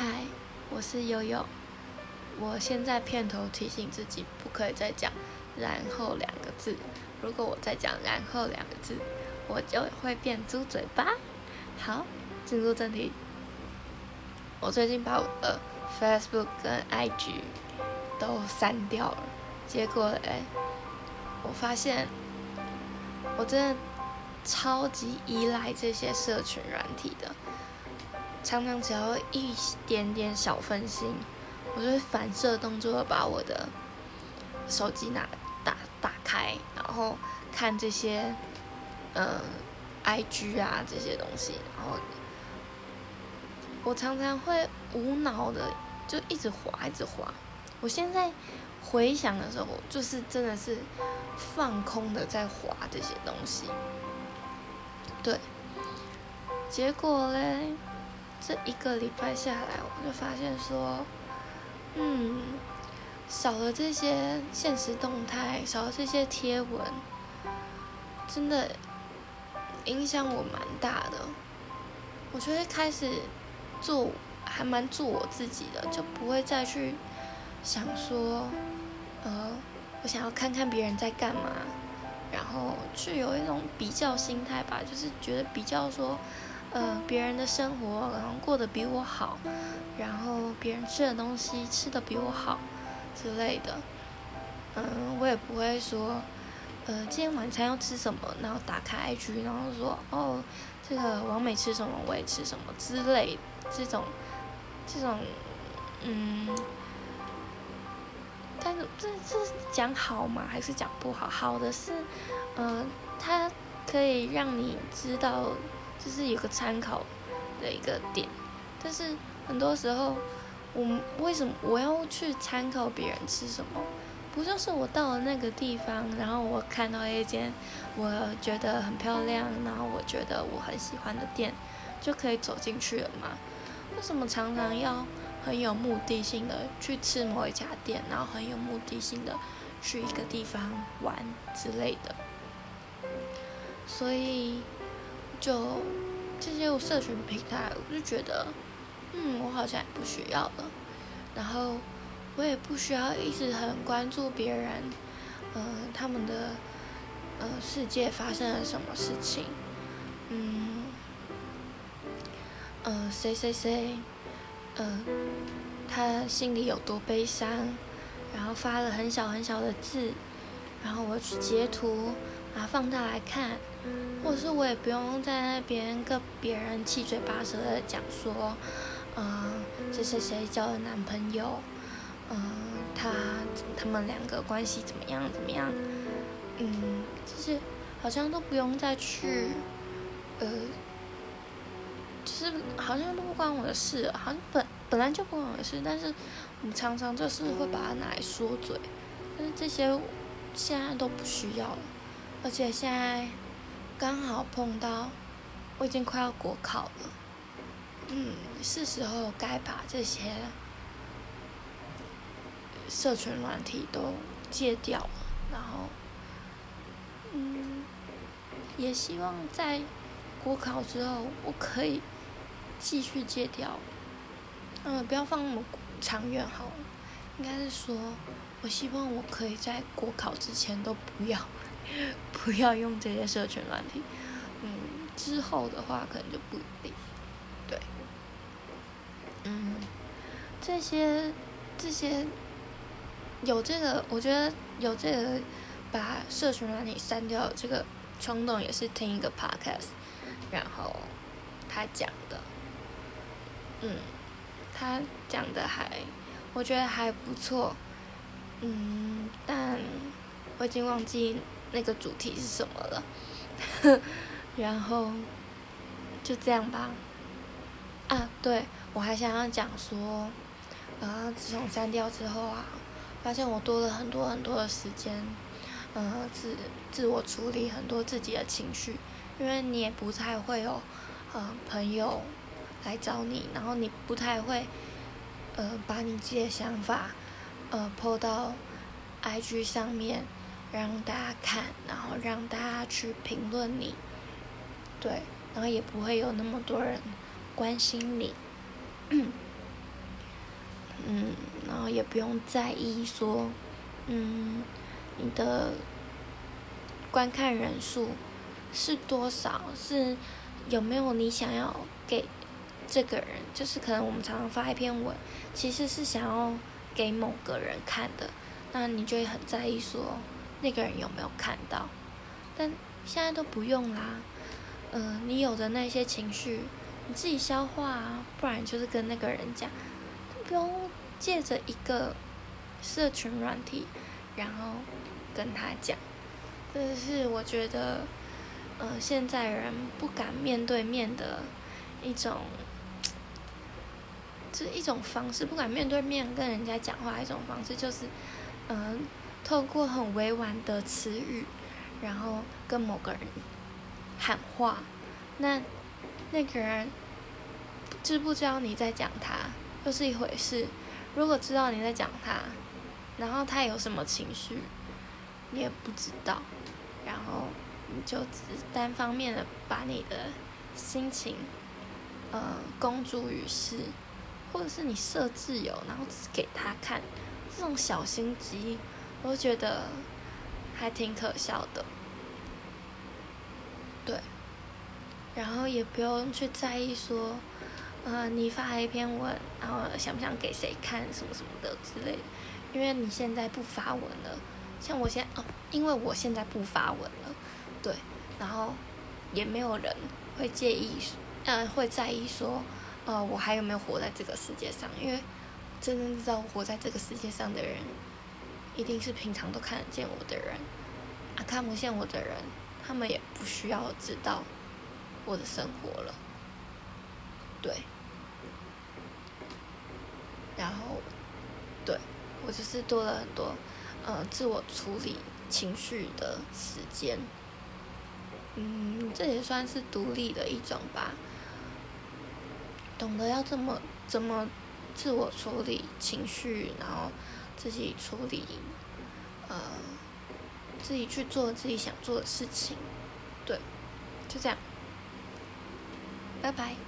嗨，我是悠悠。我现在片头提醒自己不可以再讲“然后”两个字。如果我再讲“然后”两个字，我就会变猪嘴巴。好，进入正题。我最近把我的 Facebook 跟 IG 都删掉了，结果哎，我发现我真的超级依赖这些社群软体的。常常只要一点点小分心，我就会反射动作把我的手机拿打打开，然后看这些，嗯，IG 啊这些东西，然后我常常会无脑的就一直滑，一直滑。我现在回想的时候，就是真的是放空的在滑这些东西，对，结果嘞。这一个礼拜下来，我就发现说，嗯，少了这些现实动态，少了这些贴文，真的影响我蛮大的。我觉得开始做还蛮做我自己的，就不会再去想说，呃，我想要看看别人在干嘛，然后去有一种比较心态吧，就是觉得比较说。呃，别人的生活然后过得比我好，然后别人吃的东西吃的比我好之类的，嗯，我也不会说，呃，今天晚餐要吃什么，然后打开 IG，然后说，哦，这个王美吃什么，我也吃什么之类，这种，这种，嗯，这这是讲好吗？还是讲不好？好的是，嗯，它可以让你知道。就是有个参考的一个点，但是很多时候，我为什么我要去参考别人吃什么？不就是我到了那个地方，然后我看到一间我觉得很漂亮，然后我觉得我很喜欢的店，就可以走进去了吗？为什么常常要很有目的性的去吃某一家店，然后很有目的性的去一个地方玩之类的？所以。就这些社群平台，我就觉得，嗯，我好像也不需要了。然后我也不需要一直很关注别人，呃，他们的呃世界发生了什么事情，嗯，呃，谁谁谁，呃，他心里有多悲伤，然后发了很小很小的字，然后我去截图，把它放大来看。或者是我也不用在那边跟别人七嘴八舌的讲说，嗯，谁谁谁交了男朋友，嗯，他他们两个关系怎么样怎么样，嗯，就是好像都不用再去，呃，就是好像都不关我的事，好像本本来就不关我的事，但是我们常常就是会把它拿来说嘴，但是这些现在都不需要了，而且现在。刚好碰到，我已经快要国考了，嗯，是时候该把这些社群软体都戒掉了，然后，嗯，也希望在国考之后我可以继续戒掉，嗯，不要放那么长远好了，应该是说，我希望我可以在国考之前都不要。不要用这些社群软体，嗯，之后的话可能就不一定，对，嗯，这些这些有这个，我觉得有这个把社群软体删掉这个冲动，也是听一个 podcast，然后他讲的，嗯，他讲的还我觉得还不错，嗯，但我已经忘记。那个主题是什么了？然后就这样吧。啊，对，我还想要讲说，啊，自从删掉之后啊，发现我多了很多很多的时间，呃，自自我处理很多自己的情绪，因为你也不太会有，呃，朋友来找你，然后你不太会，呃，把你自己的想法，呃，po 到 IG 上面。让大家看，然后让大家去评论你，对，然后也不会有那么多人关心你。嗯，然后也不用在意说，嗯，你的观看人数是多少，是有没有你想要给这个人，就是可能我们常常发一篇文，其实是想要给某个人看的，那你就会很在意说那个人有没有看到，但现在都不用啦，嗯，你有的那些情绪。你自己消化，不然就是跟那个人讲，不用借着一个社群软体，然后跟他讲。这是我觉得，呃，现在人不敢面对面的一种，这一种方式，不敢面对面跟人家讲话一种方式，就是，嗯，透过很委婉的词语，然后跟某个人喊话，那。那个人知不知道你在讲他，又是一回事。如果知道你在讲他，然后他有什么情绪，你也不知道，然后你就只单方面的把你的心情，呃，公诸于世，或者是你设自由，然后给他看，这种小心机，我觉得还挺可笑的。对。然后也不用去在意说，呃，你发一篇文，然后想不想给谁看什么什么的之类的，因为你现在不发文了，像我现哦，因为我现在不发文了，对，然后也没有人会介意，嗯，会在意说，呃，我还有没有活在这个世界上？因为真正知道活在这个世界上的人，一定是平常都看得见我的人，啊，看不见我的人，他们也不需要知道。我的生活了，对，然后，对我就是多了很多，呃，自我处理情绪的时间，嗯，这也算是独立的一种吧，懂得要怎么怎么自我处理情绪，然后自己处理，呃，自己去做自己想做的事情，对，就这样。拜拜。